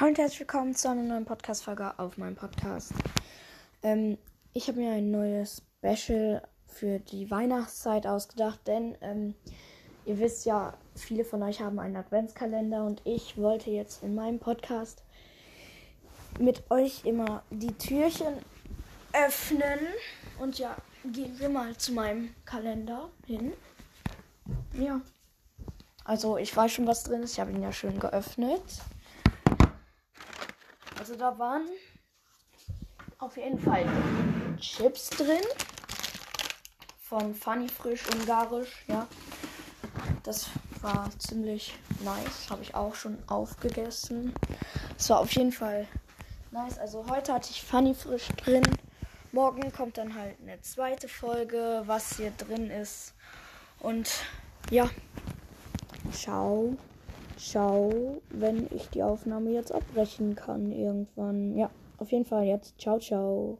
Hallo und herzlich willkommen zu einer neuen Podcast-Folge auf meinem Podcast. Ähm, ich habe mir ein neues Special für die Weihnachtszeit ausgedacht, denn ähm, ihr wisst ja, viele von euch haben einen Adventskalender und ich wollte jetzt in meinem Podcast mit euch immer die Türchen öffnen. Und ja, gehen wir mal zu meinem Kalender hin. Ja. Also ich weiß schon, was drin ist. Ich habe ihn ja schön geöffnet. Also da waren auf jeden Fall Chips drin. Von Funny Frisch Ungarisch, ja. Das war ziemlich nice. Habe ich auch schon aufgegessen. Es war auf jeden Fall nice. Also heute hatte ich Funny Frisch drin. Morgen kommt dann halt eine zweite Folge, was hier drin ist. Und ja. Ciao. Ciao, wenn ich die Aufnahme jetzt abbrechen kann irgendwann. Ja, auf jeden Fall jetzt. Ciao, ciao.